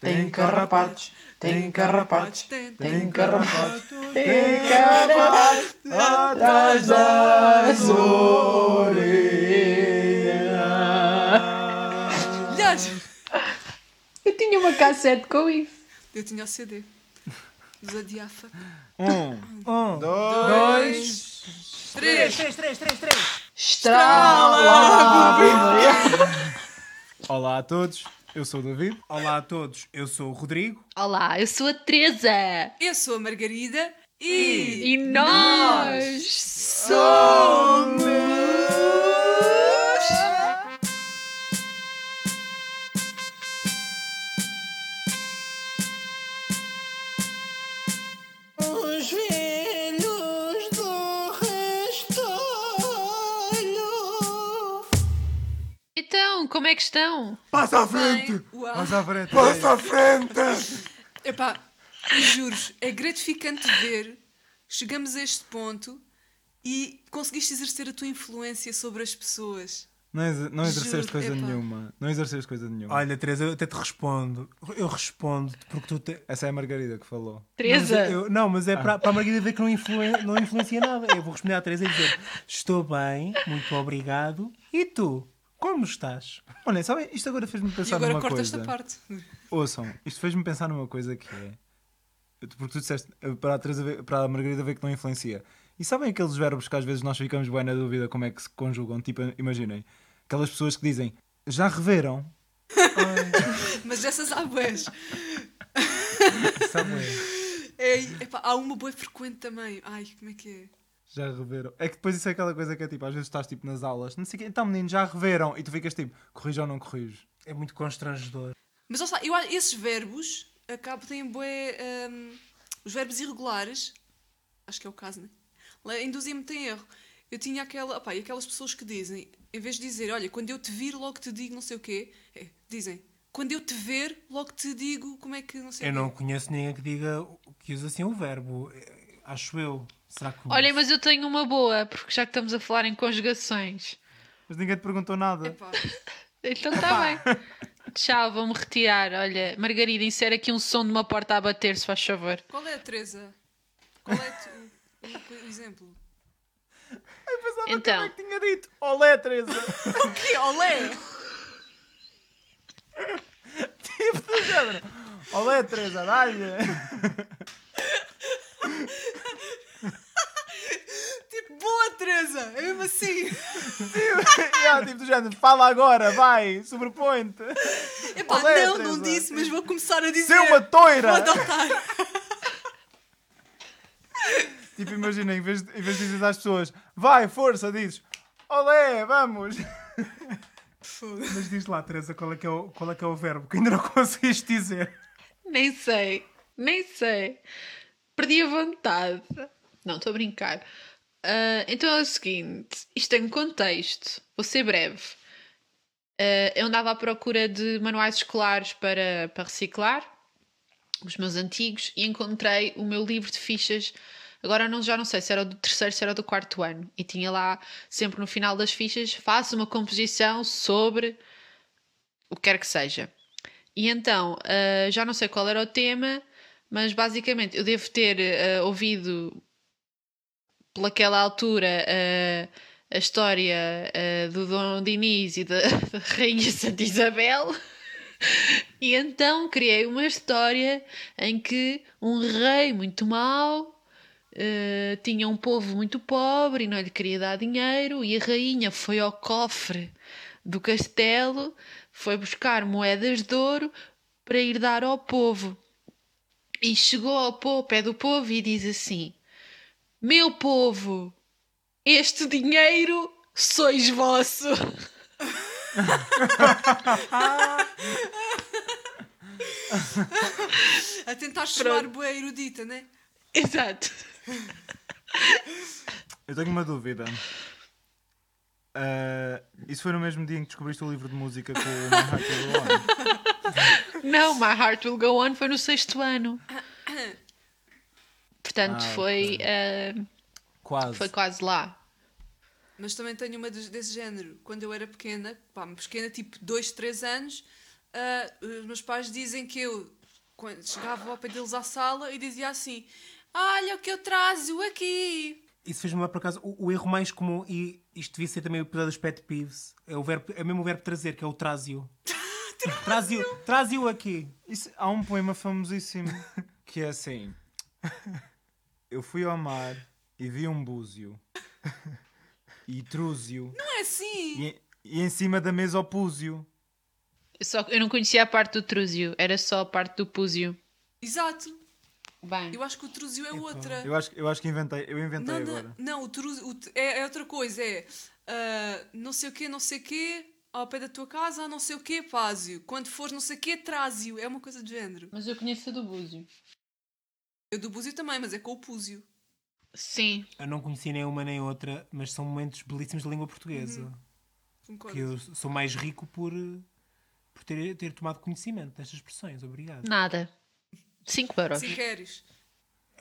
tem carrapatos, tem carrapatos, tem, carrapatos, tem carrapatos atrás das orelhas. Aliás, Eu tinha uma cassete com isso. eu tinha o CD. Dos Adiafa. Um, Um, dois, Três. três, três, três, três. Estrala! Olá a todos, eu sou o David. Olá a todos, eu sou o Rodrigo. Olá, eu sou a Teresa. Eu sou a Margarida e. E nós somos. Que estão? Passa à Bem, uau. Passa à frente! Passa à frente! Epá, juro é gratificante ver. Chegamos a este ponto e conseguiste exercer a tua influência sobre as pessoas. Não, não exerceste Juro, coisa epá. nenhuma. Não exerceste coisa nenhuma. Olha, Teresa, eu até te respondo. Eu respondo porque tu te... Essa é a Margarida que falou. Teresa? Mas eu- não, mas é para, para a Margarida ver que não, influen- não influencia nada. Eu vou responder à Teresa e dizer: Estou bem, muito obrigado. E tu? Como estás? Olha, sabem, isto agora fez-me E pensar agora numa corta coisa. esta parte. Ouçam, isto fez-me pensar numa coisa que é. Porque tu disseste eh, para a, Teresa ver- para a Margarida ver que não influencia. E sabem aqueles verbos que às vezes nós ficamos bem na dúvida como é que se conjugam? Tipo, imaginem, aquelas pessoas que dizem já reveram. Mas essas há? É, epá, há uma boa frequente também. Ai, como é que é? Já reveram. É que depois isso é aquela coisa que é tipo, às vezes estás tipo nas aulas, não sei o quê, então menino, já reveram. E tu ficas tipo, corrijo ou não corrijo? É muito constrangedor. Mas olha, eu, acho- esses verbos acabam, têm bué. hum, os verbos irregulares, acho que é o caso, né? Induzem-me em erro. Eu tinha aquela. Opá, e aquelas pessoas que dizem, em vez de dizer, olha, quando eu te vir, logo te digo não sei o quê, é, dizem, quando eu te ver, logo te digo como é que não sei Eu o quê. não conheço ninguém que diga que use assim o verbo. Acho eu. Será que. Olha, mas eu tenho uma boa, porque já que estamos a falar em conjugações. Mas ninguém te perguntou nada. Epá, Então está bem. Tchau, vou-me retirar. Olha, Margarida, insere aqui um som de uma porta a bater, se faz favor. qual é a Teresa? Qual é tu- o, o exemplo? Então, Tinha dito, olé Teresa. Que olé! tipo do género. Olé Teresa, dá-lhe. Tipo, boa Teresa! É mesmo assim! yeah, tipo do género, fala agora, vai, sobrepõe-te. Epá, Olé, não, não Teresa. disse, mas vou começar a dizer. Ser uma toira. Vou adotar. Tipo, imagina, em vez, de, em vez de dizer às pessoas, vai, força, dizes, olé, vamos. Mas diz lá, Teresa, qual é, que é o, qual é que é o verbo que ainda não conseguiste dizer? nem sei, nem sei. Perdi a vontade. Não, estou a brincar. Ah, então é o seguinte: isto tem contexto, vou ser breve. Ah, eu andava à procura de manuais escolares para, para reciclar, os meus antigos, e encontrei o meu livro de fichas. Agora não, já não sei se era do terceiro, se era do quarto ano. E tinha lá, sempre no final das fichas, faça uma composição sobre o que quer que seja. E então, ah, já não sei qual era o tema, mas basicamente eu devo ter ah, ouvido pelaquela altura ah, a história ah, do Dom Dinis e da, Rainha Santa Isabel. E então criei uma história em que um rei muito mau eh, tinha um povo muito pobre e não lhe queria dar dinheiro, e a rainha foi ao cofre do castelo, foi buscar moedas de ouro para ir dar ao povo. E chegou ao pé do povo e diz assim: Meu povo, este dinheiro sois vosso. A tentar chamar boa erudita, né? Exato. Eu tenho uma dúvida. Ah, isso foi no mesmo dia em que descobriste o livro de música com o My Heart Will Go On? Não, My Heart Will Go On foi no sexto ano. Portanto, Ah, foi, eh, Quase. foi quase lá. Mas também tenho uma des- desse género. Quando eu era pequena, pá, pequena, tipo 2, 3 anos, ah, os meus pais dizem que eu quando chegava ao pé deles à sala e dizia assim: Olha o que eu trazo aqui. Isso fez-me lembrar, por acaso, o, o erro mais comum, e isto devia ser também o episódio dos pet peeves, é o, verbo, é mesmo o verbo trazer, que é o trásio. Trásio, trásio aqui. Isso- há um poema famosíssimo que é assim: Eu fui ao mar e vi um búzio e trúzio Não é assim. e, e em cima da mesa o púzio. Eu, só, eu não conhecia a parte do trúzio, era só a parte do púzio. Exato. Bem, Eu acho que o truzio é outra. Eu acho, eu acho que inventei, eu inventei Não, agora. não, não, o truzio o t- é, é outra coisa. É ah, não sei o quê, não sei o quê, ao pé da tua casa, não sei o quê, pásio. Quando fores não sei o quê, trásio. É uma coisa de género. mas eu conheço a do búzio. Eu do búzio também, mas é com o púzio. Sim, Eu não conheci nem uma nem outra, mas são momentos belíssimos da língua portuguesa. Concordo. Que eu sou mais rico por, por ter, ter tomado conhecimento destas expressões. Obrigado. nada. 5 euros. Se queres.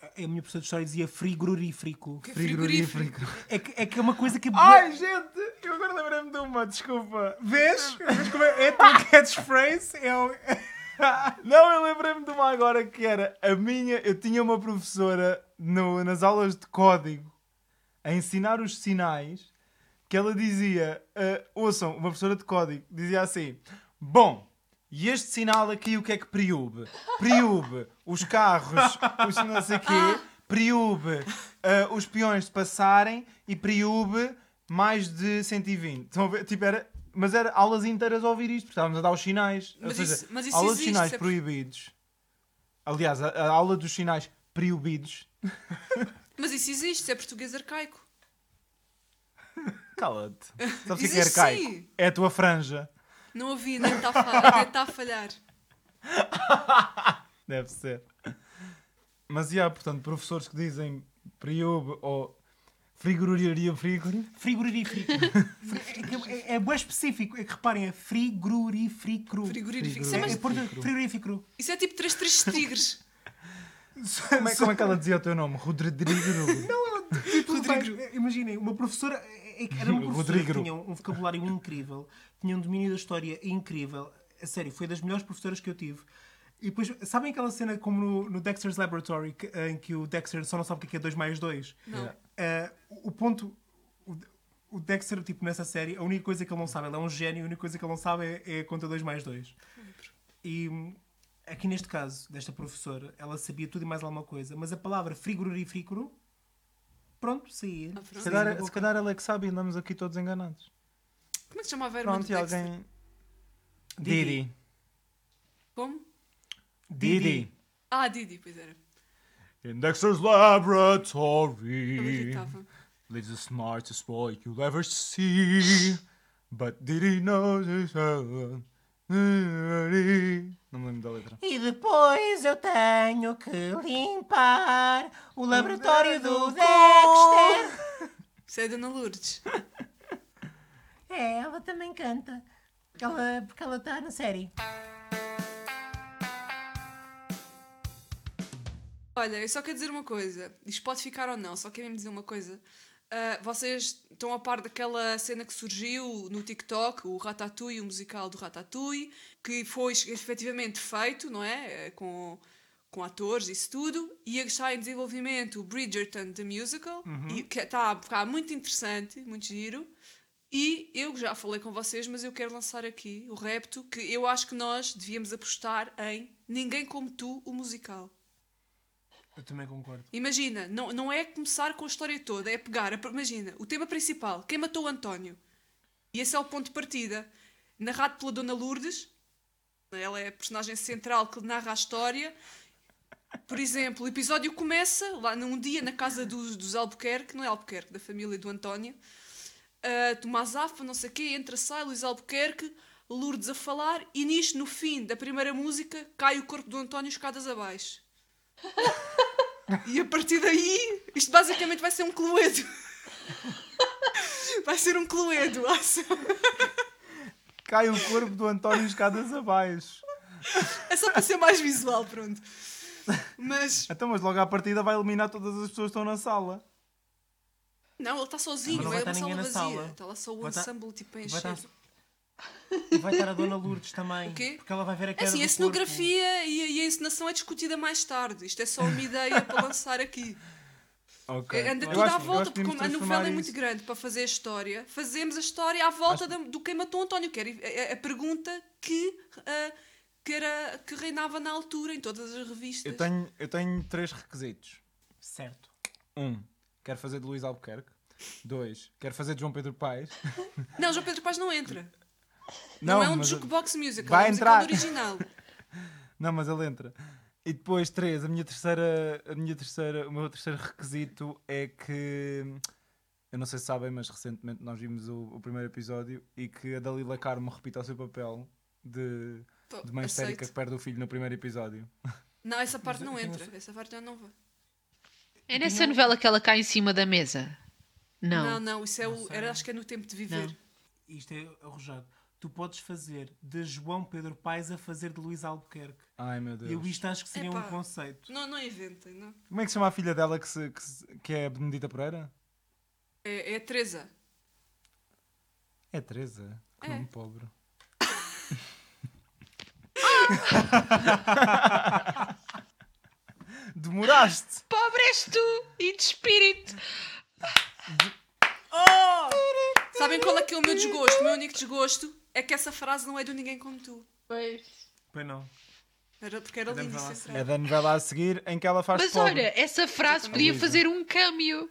A minha professora de história dizia frigorífico. Que é frigorífico. É que, é que é uma coisa que. Ai, gente, eu agora lembrei-me de uma, desculpa. Vês? Vês como é? É a tua catchphrase? É o... Não, eu lembrei-me de uma agora que era a minha. Eu tinha uma professora no- nas aulas de código a ensinar os sinais que ela dizia: ah, ouçam, uma professora de código dizia assim: Bom, e este sinal aqui o que é que priúbe? Priúbe os carros, os não sei quê, ah, os peões de passarem e priúbe mais de 120. Estão a ver? Tipo, era. Mas era aulas inteiras a ouvir isto, porque estávamos a dar os sinais. Mas seja, isso- mas isso aulas existe, de sinais proibidos. Aliás, a, a aula dos sinais proibidos. Mas isso existe, isso é português arcaico. Cala-te. Sabes o que é é arcaico? sim. É a tua franja. Não ouvi, nem está a, fa- nem tá a falhar. Deve ser. Mas, já, portanto, professores que dizem priúbe ou frigoraria frigori. Frigorífico. é, é bem específico. É que reparem, é frigorífico. Frigorífico. Isso É, é, é frigorífico. isso é tipo três três tigres. Como é, como é que ela dizia o teu nome? Rodrigo. Tudo bem. Imaginem, uma professora. é- é que Era uma professora Rodrigo. que tinha um vocabulário incrível, tinha um domínio da história incrível. A sério, foi das melhores professoras que eu tive. E depois, sabem aquela cena como no, no Dexter's Laboratory, que- em que o Dexter só não sabe o que é 2 mais 2? Não. O ponto. o- O Dexter, tipo, nessa série, a única coisa que ele não sabe, ele é um gênio, a única coisa que ele não sabe é, é a conta 2 mais 2. E aqui neste caso, desta professora, ela sabia tudo e mais alguma coisa, mas a palavra frigorífico, pronto, saía. Ah. Se calhar, se calhar ela é que sabe e andamos aqui todos enganados. Como é que se chama a verba Pronto, do e alguém. Didi. Didi. Como? Didi. Ah, Didi, pois era. In Dexter's Eu laboratory irritava. lives the smartest boy you'll ever see. But Didi knows his own. Não me lembro da letra. E depois eu tenho que limpar o laboratório do Dexter. Isso é a Dona Lourdes. É, ela também canta. Ela, porque ela está na série. Olha, eu só quero dizer uma coisa. Isto pode ficar ou não, só quero mesmo dizer uma coisa. Ah, vocês estão a par daquela cena que surgiu no TikTok, o Ratatouille, o musical do Ratatouille, que foi efetivamente feito, não é? Eh, Com, com atores, isso tudo. E está em desenvolvimento o Bridgerton, the musical, e que está a ficar muito interessante, muito giro. E eu já falei com vocês, mas eu quero lançar aqui o repto que eu acho que nós devíamos apostar em Ninguém Como Tu, o musical. Eu também concordo. Imagina, não, não é começar com a história toda, é pegar, a- imagina, o tema principal, quem matou o António? E esse é o ponto de partida. Narrado pela Dona Lourdes, ela é a personagem central que narra a história. Por exemplo, o episódio começa lá num dia na casa dos, dos Albuquerque, não é Albuquerque, da família do António. Uh, Tomás Afa, não sei o quê, entra, sai, Luís Albuquerque, Lourdes a falar, e nisto, no fim da primeira música, cai o corpo do António escadas abaixo. E a partir daí, isto basicamente vai ser um cluedo. Vai ser um cluedo. ação. Cai o corpo do António escadas abaixo. É só para ser mais visual, pronto. Mas, Então, mas logo à partida vai eliminar todas as pessoas que estão na sala. não, ele está sozinho, não vai é uma sala ninguém na vazia. sala. Está lá só o Vai ensemble tipo a Vai encher. estar, E vai estar a Dona Lourdes também. Porque ela vai ver a É queda assim, do a cenografia e a, e a encenação é discutida mais tarde. Isto é só uma ideia para lançar aqui. Ok. É, Anda tudo acho- à volta, acho que porque a novela transformar é muito isso- grande para fazer a história, fazemos a história à volta da- do quem matou António, que era a, a- pergunta que, ah, que, era, que reinava na altura em todas as revistas. Eu tenho, eu tenho três requisitos. Certo. Um, quero fazer de Luís Albuquerque. Dois, quero fazer de João Pedro Paes. Não, João Pedro Paz não entra. Não, é um jukebox musical, Vai é um musical entrar. original. Não, mas ele entra. E depois, três, a minha terceira, a minha terceira, o meu terceiro requisito é que eu não sei se sabem, mas recentemente nós vimos o, o primeiro episódio e que a Dalila Carmo repita o seu papel de, Pô, de mãe histérica aceito. que perde o filho no primeiro episódio. Não, essa parte não eu entra. Essa parte já não vai. É nessa novela que ela cai em cima da mesa? Não, Não. não, isso é Não o. Era, acho que é no tempo de viver. Não. Isto é arrojado. Tu podes fazer de João Pedro Paes a fazer de Luís Albuquerque. Ai meu Deus. E eu isto acho que seria um Epá. conceito. Não, não inventem, não. Como é que se chama a filha dela que, se, que, se- que é a Benedita Pereira? É, é a Teresa. É Teresa. Que É. nome pobre. Demoraste! Pobre és tu! E de espírito! Sabem qual é que é o meu desgosto? O meu único desgosto é que essa frase não é do ninguém como tu. Pois. Pois não. Era porque era É da lindo É entrar. da novela a seguir em que ela faz Mas pobre. olha, essa frase podia fazer um câmbio.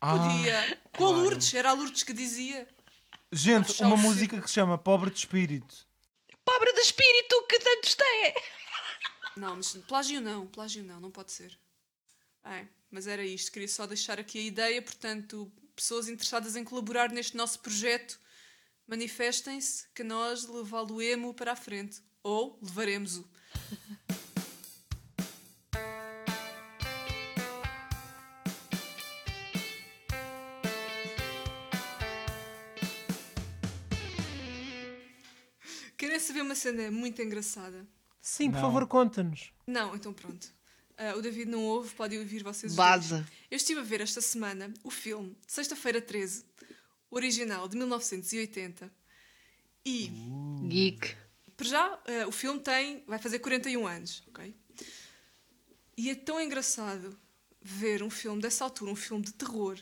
Ah, Podia. Com a Lourdes, era a Lourdes que dizia. gente, uma música que se chama Pobre de Espírito. Pobre de espírito que tanto é! Não, mas plágio não, plágio não, não pode ser. É, mas era isto, queria só deixar aqui a ideia, portanto, pessoas interessadas em colaborar neste nosso projeto, manifestem-se que nós levá-lo-emo para a frente. Ou levaremos-o. Querem saber uma cena muito engraçada? Sim, por Não. favor, conta-nos. Não, então pronto. Ah, o David não ouve, pode ouvir vocês. os Vaza. dois. Eu estive a ver esta semana o filme Sexta-feira 13, original de 1980. E, Geek. para já, ah, o filme tem, vai fazer 41 anos, ok? E é tão engraçado ver um filme dessa altura, um filme de terror,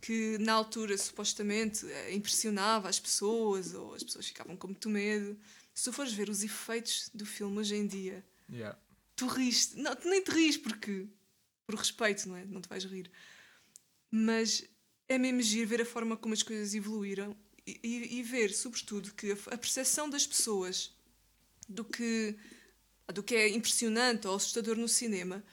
que na altura supostamente eh, impressionava as pessoas, ou as pessoas ficavam com muito medo. Se tu fores ver os efeitos do filme hoje em dia, Yeah. tu riste. Não, tu nem te ris porque. Por respeito, não é? Não te vais rir. Mas é mesmo giro ver a forma como as coisas evoluíram e, e- e ver, sobretudo, que a, percepção das pessoas do que, do que é impressionante ou assustador no cinema,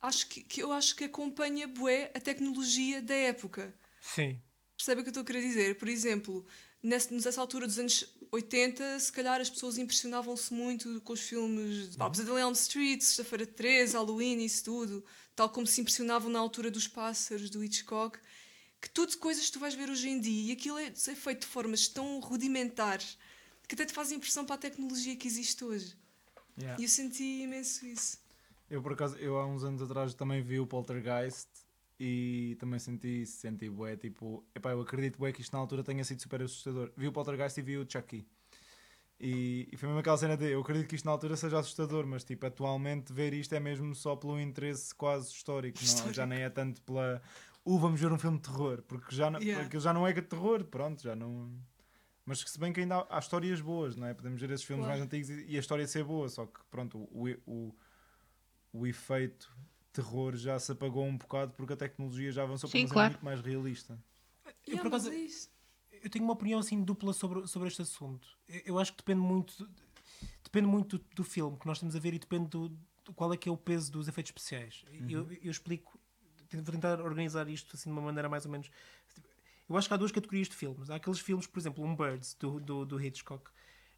acho que, que eu acho que acompanha bué a tecnologia da época. Sim. Percebe o que eu estou a querer dizer? Por exemplo, nessa, nessa altura dos anos 80, se calhar as pessoas impressionavam-se muito com os filmes de Babs de Elm Street, Sexta-feira 13, Halloween, isso tudo, tal como se impressionavam na altura dos pássaros, do Hitchcock, que tudo coisas que tu vais ver hoje em dia e aquilo é, é feito de formas tão rudimentares que até te faz impressão para a tecnologia que existe hoje. Yeah. E eu senti imenso isso. Eu por acaso, eu há uns anos atrás também vi o Poltergeist e também senti isso, senti bué, tipo, epá, eu acredito bué que isto na altura tenha sido super assustador. Vi o Poltergeist e vi o Chucky. E, e foi mesmo aquela cena de, eu acredito que isto na altura seja assustador, mas tipo, atualmente ver isto é mesmo só pelo interesse quase histórico, não- Histórico. já nem é tanto pela, uh, vamos ver um filme de terror, porque já não, Yeah. aquilo já não é de terror, pronto, já não... Mas que se bem que ainda há, há histórias boas, não é? Podemos ver esses filmes Claro. mais antigos e, e a história ser boa, só que pronto, o, o, o efeito terror já se apagou um bocado porque a tecnologia já avançou para Sim, claro. muito mais realista. Eu, Yeah, por acaso, é eu tenho uma opinião assim dupla sobre, sobre este assunto. Eu, eu acho que depende muito depende muito do, do filme que nós estamos a ver e depende do, do qual é que é o peso dos efeitos especiais. Eu, eu explico, vou tentar organizar isto assim de uma maneira mais ou menos. Eu acho que há duas categorias de filmes. Há aqueles filmes, por exemplo, um Birds do, do, do Hitchcock.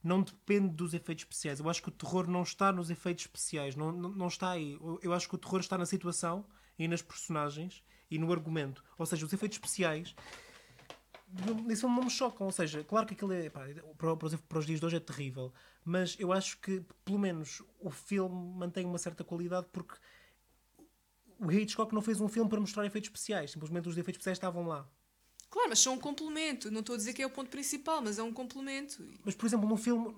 Não depende dos efeitos especiais. Eu acho que o terror não está nos efeitos especiais. Não, não, não está aí. Eu, acho que o terror está na situação e nas personagens e no argumento. Ou seja, os efeitos especiais não- isso não me chocam. Ou seja, claro que aquilo é. Pá, para, para os dias de hoje é terrível. Mas eu acho que, pelo menos, o filme mantém uma certa qualidade porque o Hitchcock não fez um filme para mostrar efeitos especiais. Simplesmente os efeitos especiais estavam lá. Claro, mas são um complemento. Não estou a dizer que é o ponto principal, mas é um complemento. Mas, por exemplo, num filme.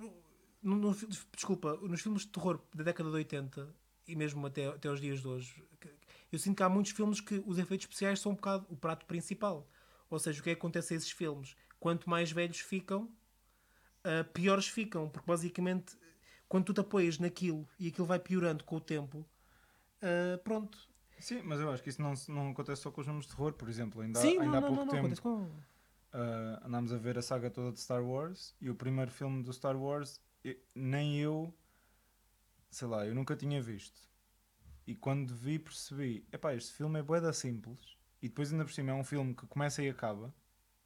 num- num fi- desculpa, nos filmes de terror da década de 80 e mesmo até, até aos dias de hoje, eu sinto que há muitos filmes que os efeitos especiais são um bocado o prato principal. Ou seja, o que é que acontece a esses filmes? Quanto mais velhos ficam, ah, piores ficam. Porque basicamente, quando tu te apoias naquilo e aquilo vai piorando com o tempo, ah, pronto. Sim, mas eu acho que isso não, não acontece só com os filmes de terror, por exemplo. Ainda, há- Sim, ainda não, há não, pouco não, tempo com. ah, andámos a ver a saga toda de Star Wars e o primeiro filme do Star Wars nem eu, sei lá, eu nunca tinha visto. E quando vi percebi, epá, este filme é boeda simples e depois ainda por cima é um filme que começa e acaba.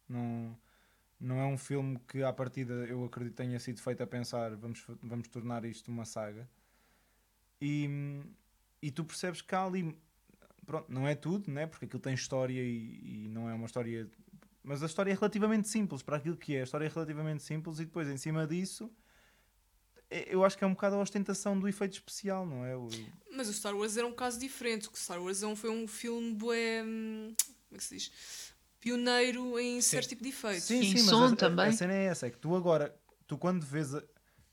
Não, não é um filme que à partida eu acredito tenha sido feito a pensar vamos, vamos tornar isto uma saga. E, e tu percebes que há ali pronto, não é tudo, né? porque aquilo tem história e, e não é uma história. Mas a história é relativamente simples para aquilo que é. A história é relativamente simples e depois em cima disso é- eu acho que é um bocado a ostentação do efeito especial, não é? O- Mas o Star Wars era um caso diferente. porque O Star Wars é um- foi um filme bué, hum, como é que se diz? Pioneiro em certo tipo de efeitos. E mas som a- a- também. A cena é essa, é que tu agora, tu quando vês, a-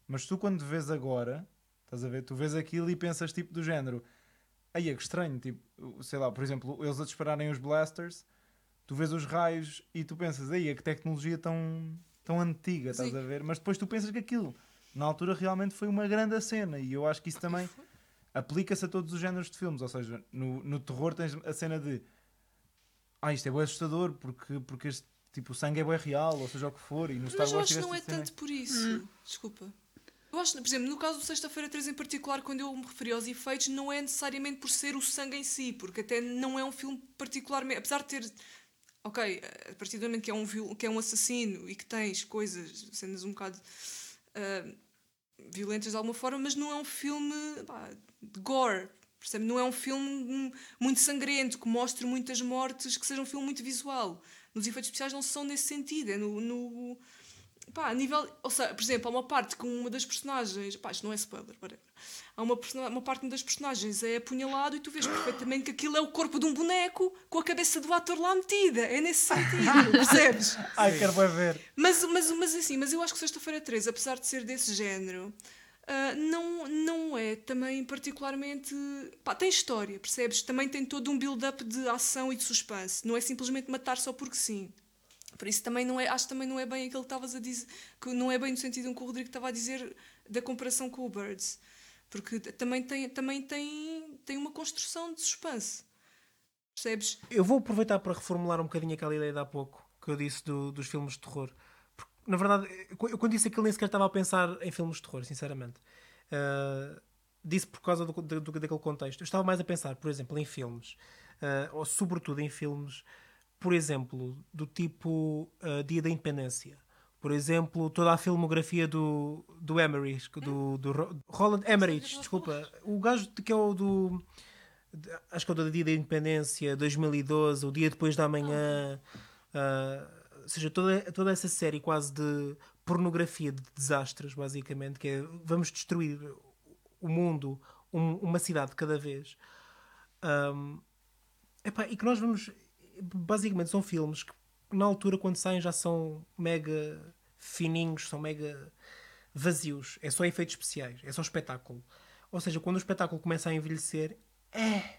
mas tu quando vês agora, estás a ver, tu vês aquilo e pensas tipo do género, aí é que estranho, tipo, sei lá, por exemplo, eles a dispararem os blasters, tu vês os raios e tu pensas, aí é que tecnologia tão, tão antiga, estás Sim. a ver, mas depois tu pensas que aquilo, na altura realmente foi uma grande cena e eu acho que isso também aplica-se a todos os géneros de filmes, ou seja, no, no terror tens a cena de ah, isto é bem assustador porque, porque este tipo, o sangue é bem real, ou seja o que for, e no Star Mas eu Wars acho que não é tanto por isso. Desculpa. Eu acho, por exemplo, no caso do Sexta-feira 3 em particular, quando eu me referi aos efeitos, não é necessariamente por ser o sangue em si, porque até não é um filme particularmente. Apesar de ter. Ok, a partir do momento que é um, viol- que é um assassino e que tens coisas, cenas um bocado ah, violentas de alguma forma, mas não é um filme pá, de gore. Percebe? Não é um filme muito sangrento, que mostre muitas mortes, que seja um filme muito visual. Nos efeitos especiais não são nesse sentido, é no, no, pá, a nível, ou seja, por exemplo, há uma parte com uma das personagens, pá, isto não é spoiler, whatever. Há uma, uma parte das personagens é apunhalado e tu vês perfeitamente que aquilo é o corpo de um boneco com a cabeça do ator lá metida. É nesse sentido, percebes? Ai, quero bem ver. Mas, mas, mas assim, mas eu acho que Sexta-feira 13, apesar de ser desse género, ah, não, não é também particularmente. Pá, tem história, percebes? Também tem todo um build-up de ação e de suspense. Não é simplesmente matar só porque sim. Por isso também não é, acho que também não é bem aquilo que estavas a dizer, que não é bem no sentido que o Rodrigo estava a dizer da comparação com o Birds. Porque também tem, também tem, tem uma construção de suspense. Percebes? Eu vou aproveitar para reformular um bocadinho aquela ideia de há pouco que eu disse do- dos filmes de terror. Porque, na verdade, eu quando disse aquilo nem sequer estava a pensar em filmes de terror, sinceramente. Ah, disse por causa do, do- daquele contexto. Eu estava mais a pensar, por exemplo, em filmes, ah, ou sobretudo em filmes, por exemplo, do tipo ah, Dia da Independência. Por exemplo, toda a filmografia do, do Emmerich, do, do Ro- Roland Emmerich, desculpa. O gajo que é o do acho que é o do dia da independência 2012 o dia depois da manhã ah, ou seja toda, toda essa série quase de pornografia de desastres basicamente que é vamos destruir o mundo um- uma cidade de cada vez Ahm, epá, e que nós vamos basicamente são filmes que na altura quando saem já são mega fininhos são mega vazios é só efeitos especiais é só espetáculo ou seja quando o espetáculo começa a envelhecer é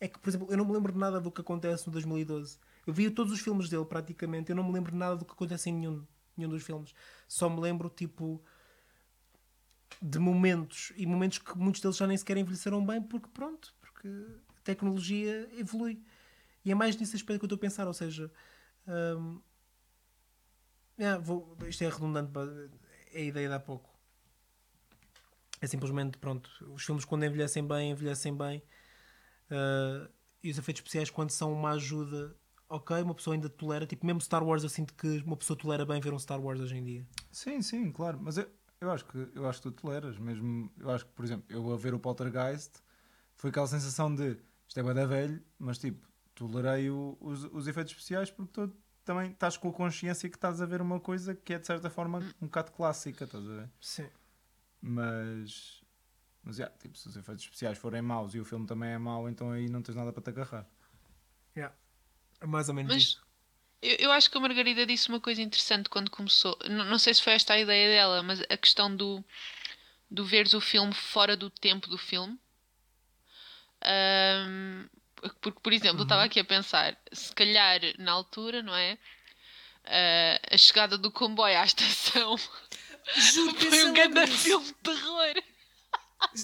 é que, por exemplo, eu não me lembro de nada do que acontece no 2012. Eu vi todos os filmes dele praticamente, eu não me lembro de nada do que acontece em nenhum, nenhum dos filmes. Só me lembro, tipo, de momentos e momentos que muitos deles já nem sequer envelheceram bem, porque pronto, porque a tecnologia evolui. E é mais nesse aspecto que eu estou a pensar, ou seja, hum, é, vou- isto é redundante, é a ideia de há pouco. É simplesmente, pronto, os filmes quando envelhecem bem, envelhecem bem. Uh, e os efeitos especiais, quando são uma ajuda, ok, uma pessoa ainda tolera. Tipo, mesmo Star Wars, eu sinto que uma pessoa tolera bem ver um Star Wars hoje em dia. Sim, sim, claro. Mas eu, eu, acho que, eu acho que tu toleras. Mesmo, eu acho que, por exemplo, eu a ver o Poltergeist foi aquela sensação de isto é bué da velho, mas tipo, tolerei o- os, os efeitos especiais porque tu também estás com a consciência que estás a ver uma coisa que é de certa forma um bocado clássica, estás a ver? Sim. Mas, mas yeah, tipo, se os efeitos especiais forem maus e o filme também é mau, então aí não tens nada para te agarrar. É mais ou menos Mas isso. Eu, eu acho que a Margarida disse uma coisa interessante quando começou. N- não sei se foi esta a ideia dela, mas a questão do, do veres o filme fora do tempo do filme. Ahm, porque, por exemplo, eu estava aqui a pensar, se calhar na altura, não é? Ah, a chegada do comboio à estação Juro, foi um grande filme de terror.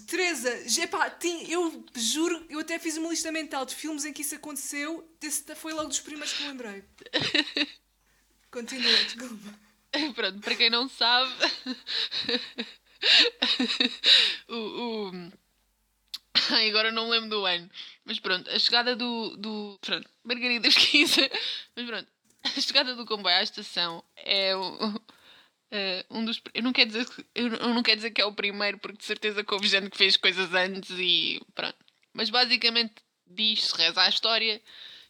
Teresa, epá, tem- eu juro, eu até fiz uma lista mental de filmes em que isso aconteceu. Esse foi logo dos primeiros que me lembrei. Continua, desculpa. Pronto, para quem não sabe, o, o- Ai, agora não me lembro do ano, mas pronto, a chegada do. do... Pronto, Margarida pesquisa, mas pronto, a chegada do comboio à estação é o- eh, um dos. Eu não, quero dizer, que- eu não quero dizer que é o primeiro, porque de certeza que houve gente que fez coisas antes e pronto. Mas basicamente diz-se, reza a história,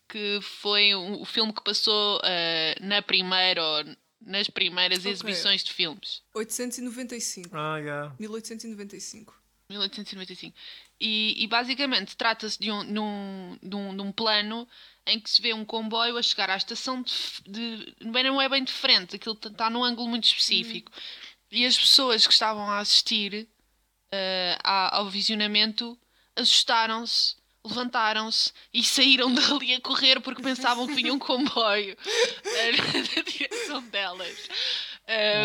que foi o, o filme que passou eh, na primeira ou nas primeiras Ok. exibições de filmes. 895. Ah, yeah. 1895. 1895. E, e basicamente trata-se de um, de, um, de, um, de um plano em que se vê um comboio a chegar à estação de, de bem, não é bem de frente, aquilo está num ângulo muito específico. E as pessoas que estavam a assistir à- ao visionamento assustaram-se, levantaram-se e saíram dali a correr porque pensavam que vinha um comboio eh, na direção delas.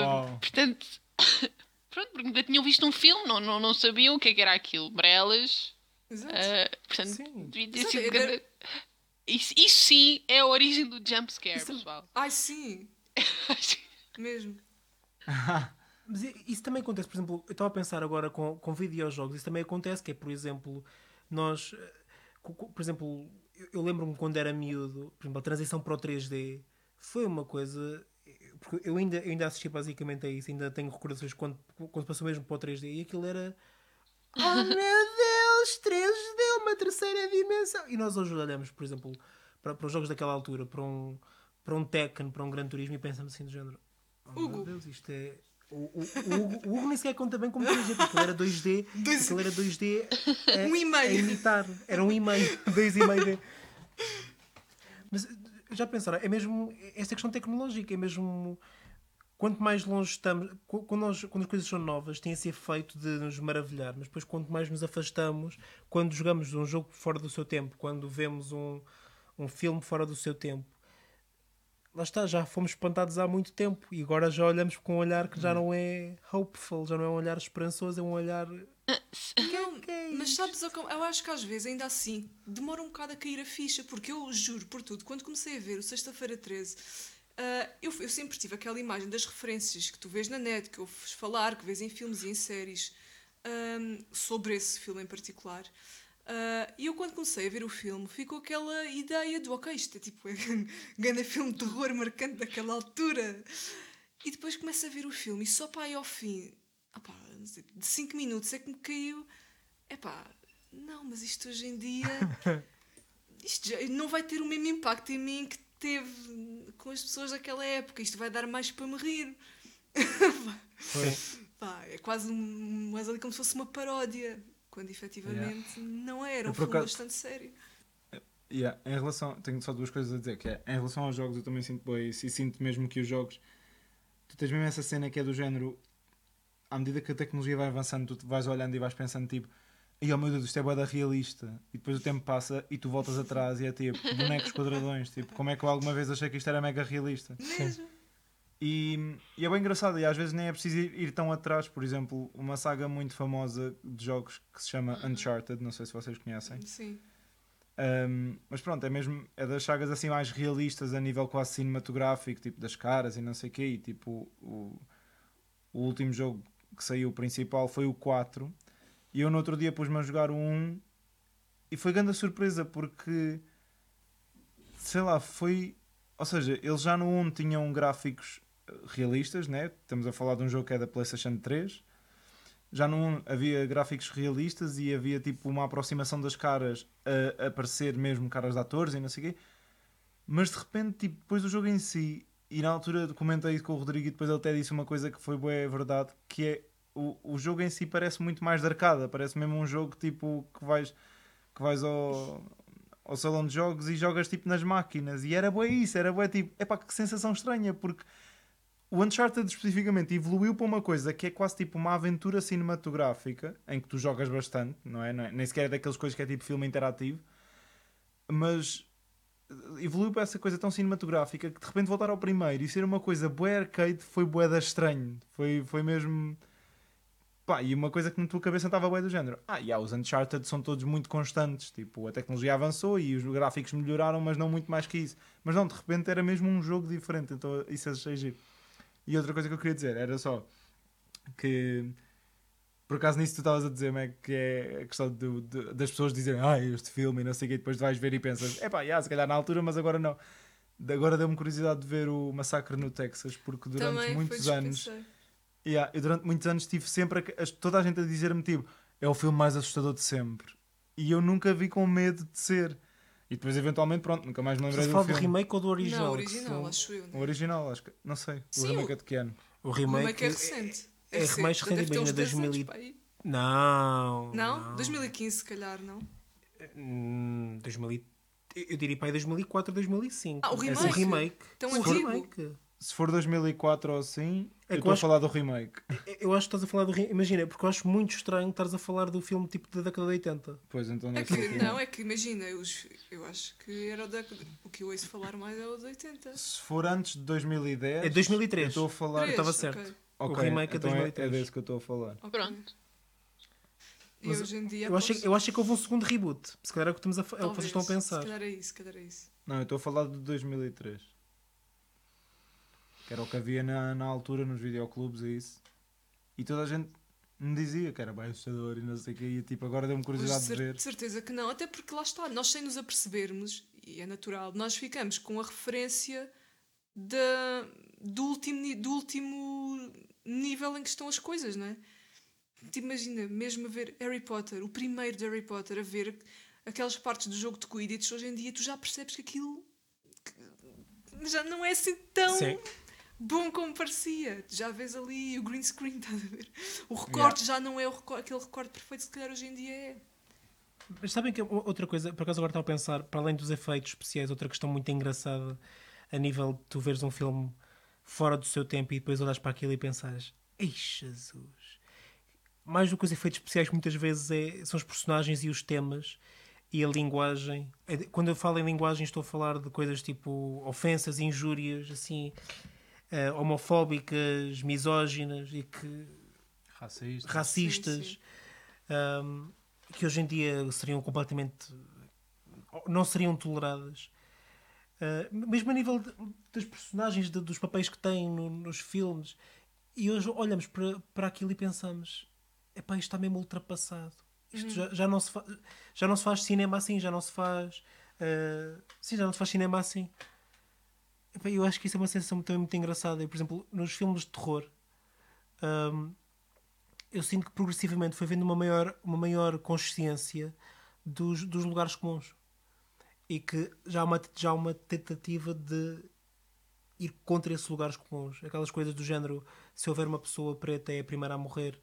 Uau. portanto, pronto, porque nunca tinham visto um filme, não, não, não sabiam o que, é que era aquilo. Para elas, Exato. eh, portanto, Sim. devia ter Exato, sido é- Isso, isso sim é a origem do jump scare, Isso- pessoal. Ai, sim, mesmo. Mas isso também acontece, por exemplo, eu estava a pensar agora com, com videojogos, isso também acontece, que é, por exemplo, nós, eh, por exemplo, eu, eu lembro-me quando era miúdo, por exemplo, a transição para o 3D foi uma coisa, porque eu ainda, eu ainda assisti basicamente a isso, ainda tenho recordações quando, quando passou mesmo para o 3D e aquilo era, oh meu Deus, 3D, uma terceira dimensão. E nós hoje olhamos, por exemplo, para, para os jogos daquela altura, para um, para um Tekken, para um Gran Turismo e pensamos assim do género, oh meu Hugo. Deus, isto é... O, o, o, Hugo- o Hugo nem sequer conta bem como 3D, porque ele era 2D, Dois- aquilo era 2D a, Um e meio. a imitar. Era um e meio, dois e meio. D. Mas já pensaram, é mesmo esta questão tecnológica, é mesmo quanto mais longe estamos, qu- quando, nós- quando as coisas são novas, tem esse efeito de nos maravilhar, mas depois quanto mais nos afastamos, quando jogamos um jogo fora do seu tempo, quando vemos um, um filme fora do seu tempo, lá está, já fomos espantados há muito tempo e agora já olhamos com um olhar que já não é hopeful, já não é um olhar esperançoso, é um olhar. Não, que é mas sabes, eu acho que às vezes ainda assim demora um bocado a cair a ficha, porque eu juro por tudo, quando comecei a ver o Sexta-feira 13, ah, eu, eu sempre tive aquela imagem das referências que tu vês na net, que ouves falar, que vês em filmes e em séries ahm, sobre esse filme em particular. Ah, E eu, quando comecei a ver o filme, ficou aquela ideia do ok, isto é tipo um grande filme de terror marcante daquela altura. E depois começo a ver o filme e só para aí ao fim, sei, de 5 minutos é que me caiu. Epá, não, mas isto hoje em dia isto já não vai ter o mesmo impacto em mim que teve com as pessoas daquela época. Isto vai dar mais para me rir. Pá, é quase um, mais ali como se fosse uma paródia. Quando efetivamente não era, um filme bastante sério. Yeah, em relação, tenho só duas coisas a dizer, que é, em relação aos jogos eu também sinto bem isso e sinto mesmo que os jogos, tu tens mesmo essa cena que é do género, à medida que a tecnologia vai avançando, tu vais olhando e vais pensando tipo, e oh meu Deus, isto é boeda realista, e depois o tempo passa e tu voltas atrás e é tipo, bonecos quadradões, tipo, como é que eu alguma vez achei que isto era mega realista? Mesmo. E, e é bem engraçado, e às vezes nem é preciso ir, ir tão atrás, por exemplo, uma saga muito famosa de jogos que se chama Uncharted, não sei se vocês conhecem. Sim. Um, mas pronto, é mesmo é das sagas assim mais realistas a nível quase cinematográfico, tipo das caras e não sei o quê. E tipo, o, o último jogo que saiu o principal foi o 4. E eu no outro dia pus-me a jogar o 1 e foi grande surpresa porque sei lá, foi. Ou seja, eles já no 1 tinham gráficos realistas, né? Estamos a falar de um jogo que é da PlayStation 3 já não havia gráficos realistas e havia tipo uma aproximação das caras a, a parecer mesmo caras de atores e não sei o quê. Mas de repente, tipo, depois do jogo em si, e na altura comentei isso com o Rodrigo e depois ele até disse uma coisa que foi boa verdade, que é o, o jogo em si parece muito mais de arcada, parece mesmo um jogo tipo que vais, que vais ao, ao salão de jogos e jogas tipo nas máquinas. E era bué isso, era bué tipo, epá, que sensação estranha, porque o Uncharted especificamente evoluiu para uma coisa que é quase tipo uma aventura cinematográfica em que tu jogas bastante, não é? Não é? Nem sequer é daquelas coisas que é tipo filme interativo, mas evoluiu para essa coisa tão cinematográfica que de repente voltar ao primeiro e ser uma coisa bué arcade foi bué da estranho. Foi, foi mesmo. Pá, e uma coisa que na tua cabeça estava bué do género. Ah, e yeah, os Uncharted são todos muito constantes. Tipo, a tecnologia avançou e os gráficos melhoraram, mas não muito mais que isso. Mas não, de repente era mesmo um jogo diferente. Então isso achei giro. E outra coisa que eu queria dizer era só que por acaso nisso tu estavas a dizer, Meg, que é a questão do- das pessoas dizerem ah, este filme e não sei o que, depois vais ver e pensas, epá, yeah, se calhar na altura, mas agora não. Agora deu-me curiosidade de ver o Massacre no Texas, porque durante Também muitos anos, yeah, eu durante muitos anos tive sempre a- toda a gente a dizer-me tipo, é o filme mais assustador de sempre. E eu nunca vi com medo de ser. E depois, eventualmente, pronto, nunca mais me lembrei do falar do filme. remake ou do original? Não, Que original, acho eu. O original, acho que. Não sei. O Sim, remake o- é de que ano? O O remake, remake é recente. é mais já recente, deve ter imagina, uns 10 anos 2000 e- para aí. Não. Não? 2015, se calhar, não? Hum, 2000 e- eu diria para aí 2004, 2005. Ah, o É, remake? remake. Tão O antigo? remake. Se for 2004 ou assim, É eu que estou eu a acho- falar do remake. Eu acho que estás a falar do remake. Imagina, porque eu acho muito estranho estares a falar do filme tipo da década de 80. Pois então É deve que, remake. não, é que imagina, os, eu acho que era o da, o que eu ouço falar mais é o de 80. Se for antes de 2010. É 2003. Eu estou a falar. Três, estava certo. Ok, o remake é então é, 2003. é desse que eu estou a falar. Ok. Pronto. E Mas hoje em dia. Eu acho, posso- eu acho que houve um segundo reboot. Se calhar é o que, estamos a, é o que vocês estão a pensar. Se calhar é isso, se calhar é isso. Não, eu estou a falar de 2003. Que era o que havia na, na altura nos videoclubes e isso. E toda a gente me dizia que era bem assustador e não sei o que. E tipo, agora deu-me curiosidade de, de ver. de certeza que não, até porque lá está, nós sem nos apercebermos, e é natural, nós ficamos com a referência da, do, último, do último nível em que estão as coisas, não é? Te imagina, mesmo a ver Harry Potter, o primeiro de Harry Potter, a ver aquelas partes do jogo de Quidditch, hoje em dia tu já percebes que aquilo já não é assim tão Sim. Bom como parecia. Já vês ali o green screen, estás a ver? O recorte já não é o reco- aquele recorte perfeito, se calhar hoje em dia é. Mas sabem que outra coisa, por acaso agora estava a pensar, para além dos efeitos especiais, outra questão muito engraçada a nível de tu veres um filme fora do seu tempo e depois olhas para aquilo e pensares, ei Jesus. Mais do que os efeitos especiais, muitas vezes é, são os personagens e os temas e a linguagem. É Quando eu falo em linguagem, estou a falar de coisas tipo ofensas, injúrias, assim, eh, homofóbicas, misóginas e que Racista. racistas Sim, um, que hoje em dia seriam completamente não seriam toleradas. Uh, mesmo a nível de- das personagens de- dos papéis que têm no- nos filmes e hoje olhamos para, para aquilo e pensamos epá, isto está mesmo ultrapassado. Isto já, já, não se fa- já não se faz cinema assim já não se faz uh, sim, já não se faz cinema assim Epá, eu acho que isso é uma sensação também muito engraçada. Eu, por exemplo, nos filmes de terror, hum, eu sinto que progressivamente foi havendo uma maior, uma maior consciência dos, dos lugares comuns e que já há, uma, já há uma tentativa de ir contra esses lugares comuns. Aquelas coisas do género: se houver uma pessoa preta, é a primeira a morrer.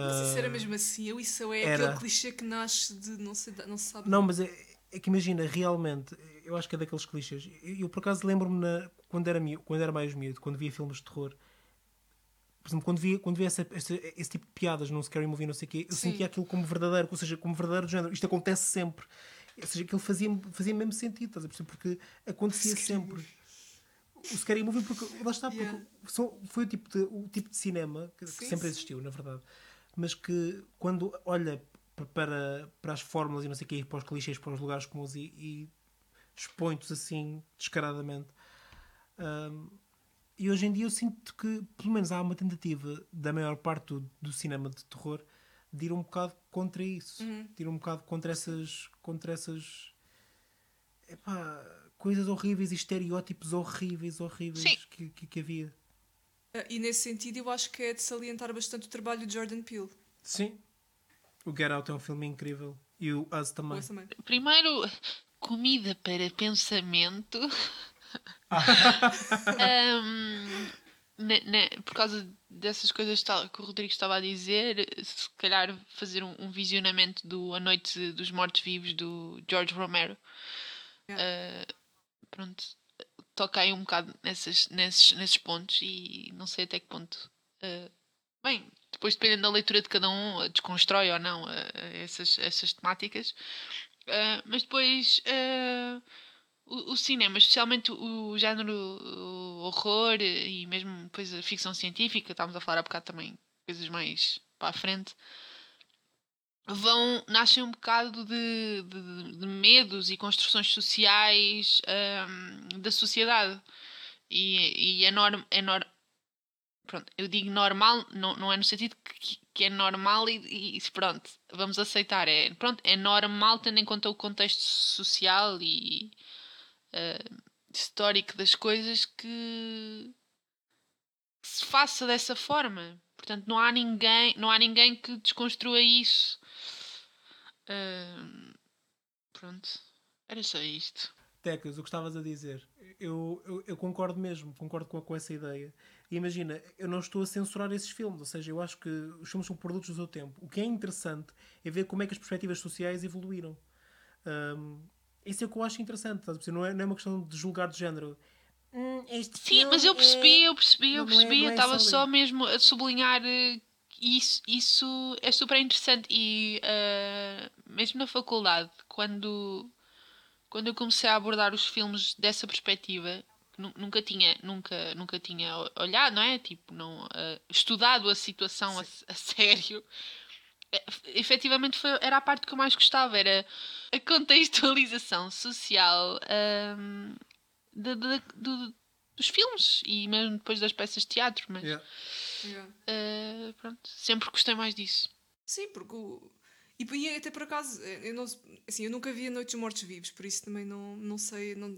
Mas isso era Ah, mesmo assim, ou isso é era. aquele clichê que nasce de não se, não se sabe. Não, mas é, é que imagina, realmente, eu acho que é daqueles clichês. Eu, eu, por acaso lembro-me quando, era quando era mais miúdo, quando via filmes de terror, por exemplo, quando via, quando via essa, essa- esse tipo de piadas num scary movie, não sei o quê, eu Sim. sentia aquilo como verdadeiro, ou seja, como verdadeiro do género. Isto acontece sempre. Ou seja, aquilo fazia, fazia mesmo sentido, estás a perceber? Porque acontecia Scary sempre. O scary movie, porque lá está, porque Yeah. foi o tipo, de, o tipo de cinema que, que sempre sim. existiu, na verdade, mas que quando olha para, para as fórmulas e não sei o quê, para os clichês, para os lugares comuns e, e expõe-te assim descaradamente. Hum, e hoje em dia eu sinto que, pelo menos, há uma tentativa da maior parte do, do cinema de terror de ir um bocado contra isso, Uhum. de ir um bocado contra essas, contra essas epá, coisas horríveis e estereótipos horríveis, horríveis que, que, que havia. Ah, E nesse sentido eu acho que é de salientar bastante o trabalho de Jordan Peele. Sim. O Get Out é um filme incrível. E o Us também. Também. Primeiro, comida para pensamento. Ahm, ne- ne- por causa dessas coisas que o Rodrigo estava a dizer, se calhar fazer um, um visionamento do A Noite dos Mortos-Vivos do George Romero. Yeah. Uh, pronto, toca aí um bocado nessas, nesses, nesses pontos e não sei até que ponto. uh, bem, depois dependendo da leitura de cada um, uh, desconstrói ou não uh, essas, essas temáticas. Uh, mas depois uh, o, o cinema, especialmente o, o género o horror e mesmo depois a ficção científica, estávamos a falar há bocado também coisas mais para a frente, vão, nascem um bocado de, de, de medos e construções sociais hum, da sociedade. E, e é, norm, é pronto, eu digo normal, não, não é no sentido que, que é normal e, e pronto, vamos aceitar. É, pronto, é normal tendo em conta o contexto social e uh, histórico das coisas que, se faça dessa forma. Portanto, não há ninguém, não há ninguém que desconstrua isso. Uh, pronto, era só isto. Tecas, o que estavas a dizer, eu, eu, eu concordo mesmo, concordo com, com essa ideia. E imagina, eu não estou a censurar esses filmes, ou seja, eu acho que os filmes são produtos do seu tempo. O que é interessante é ver como é que as perspectivas sociais evoluíram. Um, isso é o que eu acho interessante? Não é, não é uma questão de julgar de género. Hum, este Sim, mas eu percebi, é- eu percebi, eu não- não é- percebi. não eu é estava só só ali. mesmo a sublinhar eh, isso, isso é super interessante. E eh, mesmo na faculdade, quando, quando eu comecei a abordar os filmes dessa perspectiva, nunca tinha, nunca, nunca tinha olhado, não é? Tipo, não eh, estudado a situação a, a sério. Eh, efetivamente foi, era a parte que eu mais gostava, era a contextualização social ahm, de- de- do- dos filmes e mesmo depois das peças de teatro, mas Yeah. Yeah. ah, pronto, sempre gostei mais disso. Sim, porque o. E, e até por acaso, eu, não, assim, eu nunca vi a Noite dos Mortos Vivos, por isso também não, não sei. Não,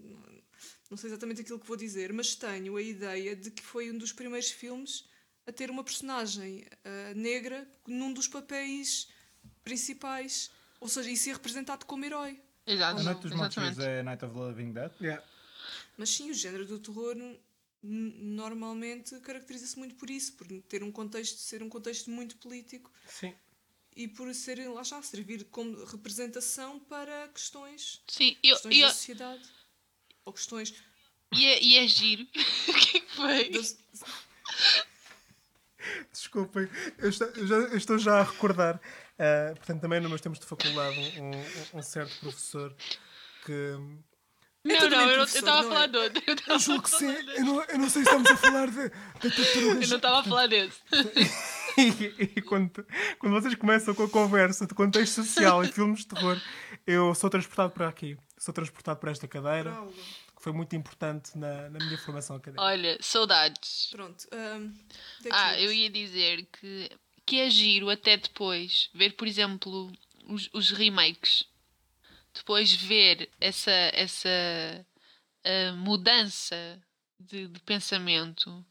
não sei exatamente aquilo que vou dizer, mas tenho a ideia de que foi um dos primeiros filmes a ter uma personagem ah, negra num dos papéis principais, ou seja, e ser representado como herói. Exato, A Noite dos Mortos exatamente. é Night of the Living Dead. Yeah. Mas sim, o género do terror normalmente caracteriza-se muito por isso, por ter um contexto, ser um contexto muito político Sim. e por ser, lá está, servir como representação para questões, Sim, eu, questões eu, da sociedade. Ou questões e, é, e é giro. o que é que foi? Desculpem, eu estou, eu já, eu estou já a recordar. ah, portanto, também nos meus tempos de faculdade, um, um- um certo professor que. Não, também não, eu não- eu professor, estava a é? falar de outro. Eu Eu julgo que sim, eu não, eu não sei se estamos a falar de, de tartarugas. eu não estava a falar desse. e, e quando, quando vocês começam com a conversa de contexto social e filmes de terror, eu sou transportado para aqui. Sou transportado para esta cadeira. Que foi muito importante na, na minha formação académica. Olha, saudades. Pronto. que Ah, eu ia dizer que, que é giro até depois ver, por exemplo, os, os remakes. Depois ver essa, essa ah, mudança de, de pensamento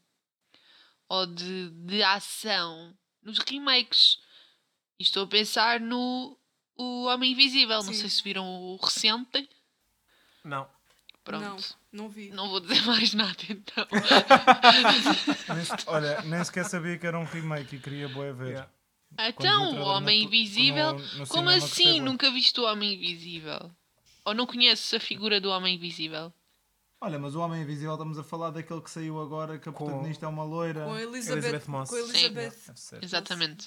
ou de, de ação nos remakes. E estou a pensar no o Homem Invisível. Não Sim. sei se viram o recente. Não. Pronto. Não, não vi. Não vou dizer mais nada então. Nem se- olha, nem sequer sabia que era um remake e queria boa ver. Yeah. Então, vi o Homem no- Invisível. no- no Como assim? Nunca viste o Homem Invisível? Ou não conheces a figura do Homem Invisível? Olha, mas o Homem Invisível estamos a falar daquele que saiu agora, que a Com- protagonista é uma loira. Com a Elizabeth, Elizabeth Moss. Com a Elizabeth. Ser. Exatamente.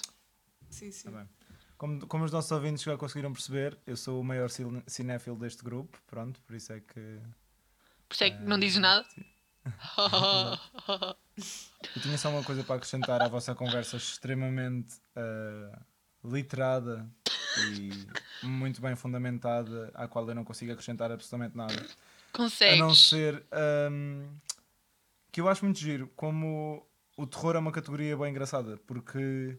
Sim, sim. Tá bem. Como, como os nossos ouvintes já conseguiram perceber, eu sou o maior cinéfilo deste grupo, pronto, por isso é que Por isso é que não dizes nada? eu tinha só uma coisa para acrescentar à vossa conversa extremamente ah, literada e muito bem fundamentada, à qual eu não consigo acrescentar absolutamente nada. A Consegues. não ser ahm, que eu acho muito giro como o terror é uma categoria bem engraçada porque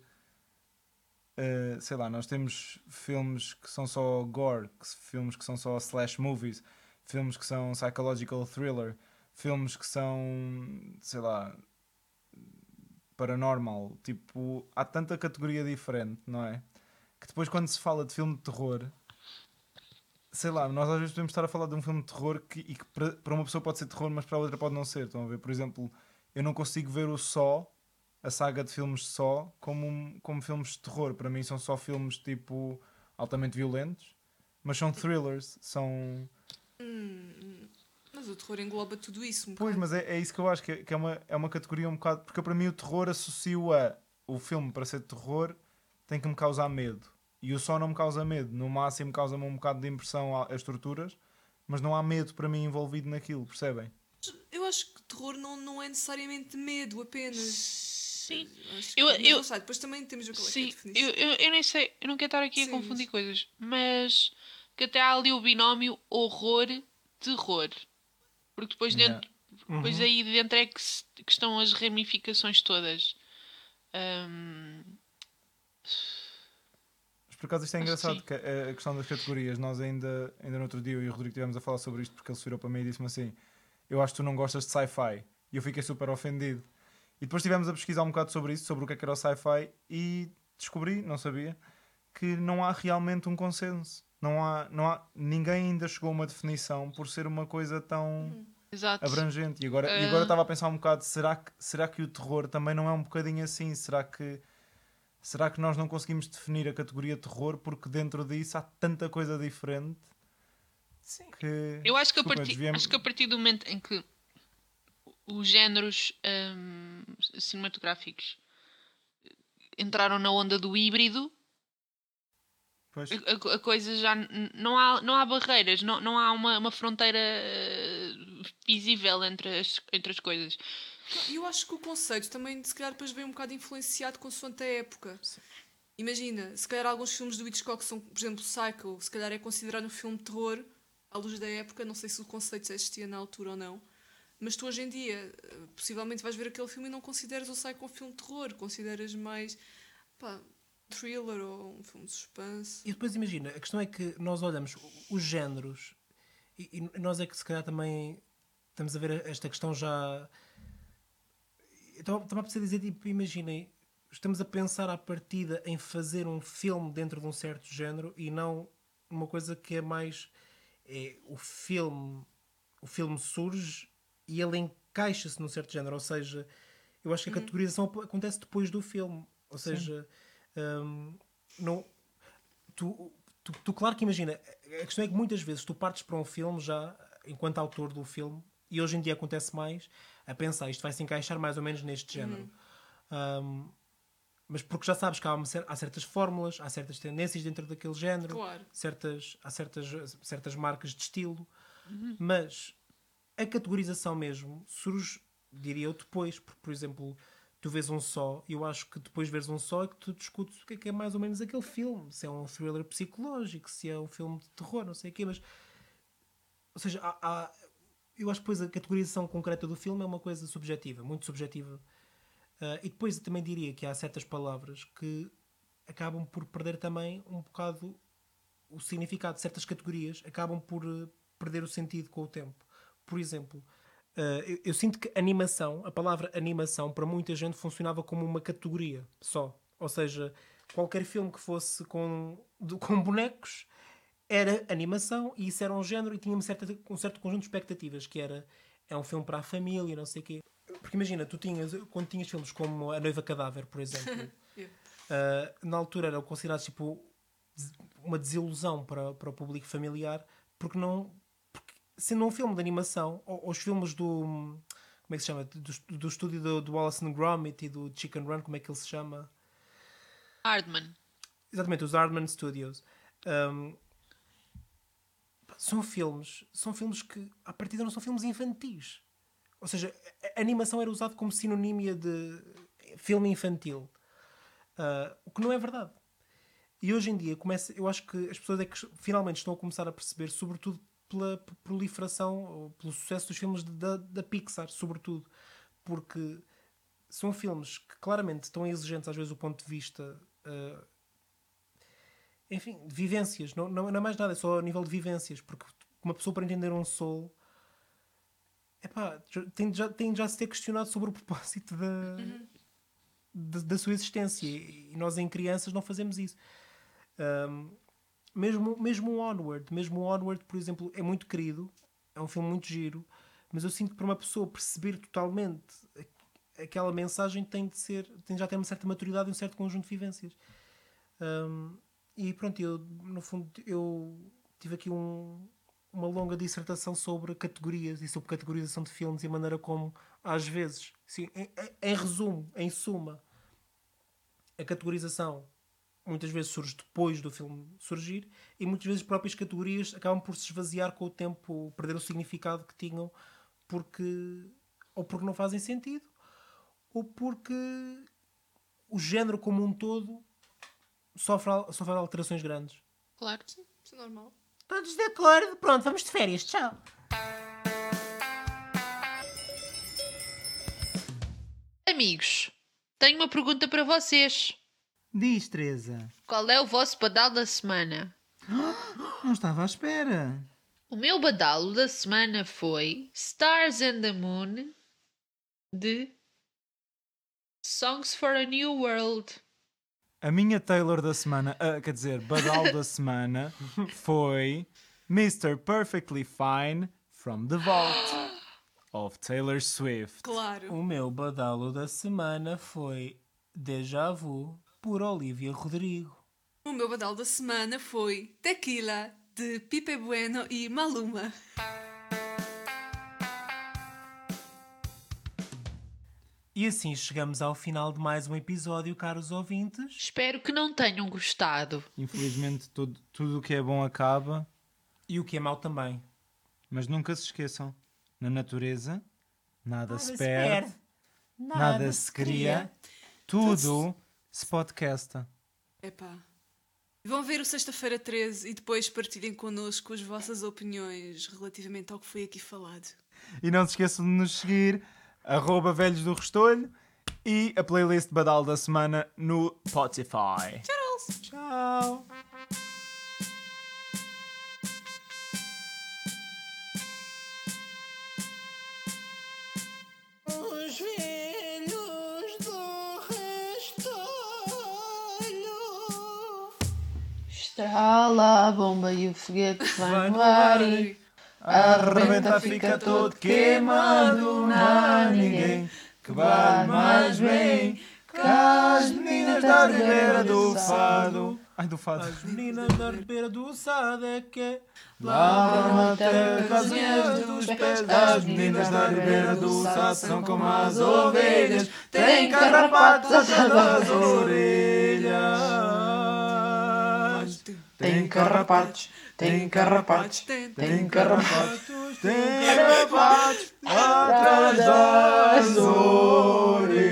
ah, sei lá, nós temos filmes que são só gore, que filmes que são só slash movies, filmes que são psychological thriller, filmes que são sei lá paranormal, tipo, há tanta categoria diferente, não é? Que depois quando se fala de filme de terror sei lá, nós às vezes podemos estar a falar de um filme de terror que, e que para, uma pessoa pode ser terror, mas para a outra pode não ser. Estão a ver? Por exemplo, eu não consigo ver o só, a saga de filmes só, como, como filmes de terror. Para mim são só filmes tipo altamente violentos, mas são thrillers, são. Hum, mas o terror engloba tudo isso. Um Pois, bocado. mas é, é isso que eu acho, que é, que é uma, é uma categoria um bocado. Porque para mim o terror associo a o filme para ser terror tem que me causar medo. E o só não me causa medo. No máximo causa-me um bocado de impressão as estruturas, mas não há medo para mim envolvido naquilo, percebem? Eu acho que terror não, não é necessariamente medo apenas. Sim. Acho que- Eu- eu- sei, depois também temos é, que é a Sim, definição. eu, eu, eu nem sei, eu não quero estar aqui Sim, a confundir mas- coisas, mas que até há ali o binómio horror-terror. Porque depois, Yeah. dentro, depois aí dentro é que, se- que estão as ramificações todas. Ahm, Mas por acaso isto é Acho engraçado, que a, a questão das categorias, nós ainda, ainda no outro dia eu e o Rodrigo estivemos a falar sobre isto porque ele se virou para mim e disse-me assim: Eu acho que tu não gostas de sci-fi. E eu fiquei super ofendido. E depois estivemos a pesquisar um bocado sobre isso, sobre o que é que era o sci-fi, e descobri, não sabia, que não há realmente um consenso. Não há, não há, ninguém ainda chegou a uma definição por ser uma coisa tão exato. abrangente. E agora, e Ah. agora estava a pensar um bocado: será que, será que o terror também não é um bocadinho assim? Será que, será que nós não conseguimos definir a categoria terror porque dentro disso há tanta coisa diferente Sim. que. Eu acho que, a Desculpa, partir, desviei-me. acho que a partir do momento em que os géneros hum, cinematográficos entraram na onda do híbrido, a, a- a coisa já não há, não há barreiras, não, não há uma, uma fronteira eh, visível entre as, entre as coisas. E eu acho que o conceito também, se calhar, depois vem um bocado influenciado consoante a época. Imagina, se calhar alguns filmes do Hitchcock são, por exemplo, Psycho, se calhar é considerado um filme de terror à luz da época, não sei se o conceito já existia na altura ou não. Mas tu hoje em dia, eh, possivelmente vais ver aquele filme e não consideras o Psycho um filme de terror, consideras mais pá, thriller ou um filme de suspense. E depois imagina, a questão é que nós olhamos os géneros e, e nós é que se calhar também estamos a ver esta questão já. Então, Estava a precisar dizer, tipo, imaginem, estamos a pensar à partida em fazer um filme dentro de um certo género e não uma coisa que é mais. É, o filme o filme surge e ele encaixa-se num certo género, ou seja, eu acho que a categorização acontece depois do filme, ou seja, hum, não, tu, tu, tu, claro que imagina, a questão é que muitas vezes tu partes para um filme já, enquanto autor do filme, e hoje em dia acontece mais, a pensar isto vai se encaixar mais ou menos neste género. Um, mas porque já sabes que há, uma há certas fórmulas, há certas tendências dentro daquele género, Claro. certas, há certas, certas marcas de estilo, mas a categorização mesmo surge, diria eu, depois, porque, por exemplo, tu vês um só, e eu acho que depois de veres um só é que tu discutes o que é que é mais ou menos aquele filme, se é um thriller psicológico, se é um filme de terror, não sei o quê, mas ou seja, há, há- eu acho que depois a categorização concreta do filme é uma coisa subjetiva, muito subjetiva. Ah, e depois também diria que há certas palavras que acabam por perder também um bocado o significado. Certas categorias acabam por eh, perder o sentido com o tempo. Por exemplo, ah, eu, eu sinto que animação, a palavra animação, para muita gente funcionava como uma categoria só. Ou seja, qualquer filme que fosse com, com bonecos era animação e isso era um género e tinha uma certa, um certo conjunto de expectativas, que era é um filme para a família, não sei o quê. Porque imagina, tu tinhas, quando tinhas filmes como A Noiva Cadáver, por exemplo, ah, na altura eram considerados tipo uma desilusão para, para o público familiar, porque não. Sendo um filme de animação, ou, os filmes do. Como é que se chama? Do, do estúdio do, do Wallace and Gromit e do Chicken Run, como é que ele se chama? Hardman. Exatamente, os Hardman Studios. Um, são filmes, são filmes que à partida não são filmes infantis. Ou seja, a animação era usado como sinonímia de filme infantil. Uh, o que não é verdade. E hoje em dia começa, eu acho que as pessoas é que finalmente estão a começar a perceber, sobretudo pela proliferação pelo sucesso dos filmes da, da Pixar, sobretudo, porque são filmes que claramente estão exigentes às vezes do ponto de vista uh, enfim, de vivências, não, não, não é mais nada, é só a nível de vivências, porque uma pessoa para entender um soul epá, tem, já, tem já se ter questionado sobre o propósito da, da, da sua existência. E nós em crianças não fazemos isso. Um, mesmo, mesmo o Onward, mesmo o Onward, por exemplo, é muito querido, é um filme muito giro, mas eu sinto que para uma pessoa perceber totalmente aquela mensagem tem de ser, tem de já ter uma certa maturidade e um certo conjunto de vivências. Hum, e pronto, eu no fundo eu tive aqui um, uma longa dissertação sobre categorias e sobre categorização de filmes e a maneira como, às vezes, sim, em- em resumo, em suma, a categorização muitas vezes surge depois do filme surgir e muitas vezes as próprias categorias acabam por se esvaziar com o tempo, perder o significado que tinham porque ou porque não fazem sentido ou porque o género como um todo sofre, sofre alterações grandes. Claro. Isso é normal. Todos de acordo? Pronto, vamos de férias. Tchau. Amigos, tenho uma pergunta para vocês. Diz, Teresa. Qual é o vosso badal da semana? Não estava à espera. O meu badalo da semana foi Stars and the Moon de Songs for a New World. A minha Taylor da semana, ah, quer dizer, Badal da semana, foi Mr. Perfectly Fine from the Vault of Taylor Swift. Claro. O meu badalo da semana foi Deja Vu por Olivia Rodrigo. O meu badal da semana foi Tequila, de Pipe Bueno e Maluma. E assim chegamos ao final de mais um episódio, caros ouvintes. Espero que não tenham gostado. Infelizmente, tudo, tudo o que é bom acaba, E o que é mau também. mas nunca se esqueçam: na natureza, nada, Nada se se perde, perde, nada, se cria, tudo se podcasta. Epá. Vão ver o Sexta-feira 13 e depois partilhem connosco as vossas opiniões relativamente ao que foi aqui falado. E não se esqueçam de nos seguir, arroba velhos do Restolho e a playlist Badal da semana no Spotify. Tchau. Os Estrala a bomba e o foguete vai no ar e Arrebenta, fica todo queimado, não há ninguém que vale mais bem que as meninas da ribeira do fado. Ai, do fado. As meninas da ribeira do Sada que Lavam até as unhas dos pés. das meninas da ribeira do Sado são como as ovelhas, têm carrapatos atrás das orelhas tem carrapatos, tem carrapatos, tem carrapatos, tem carrapatos atrás das orelhas.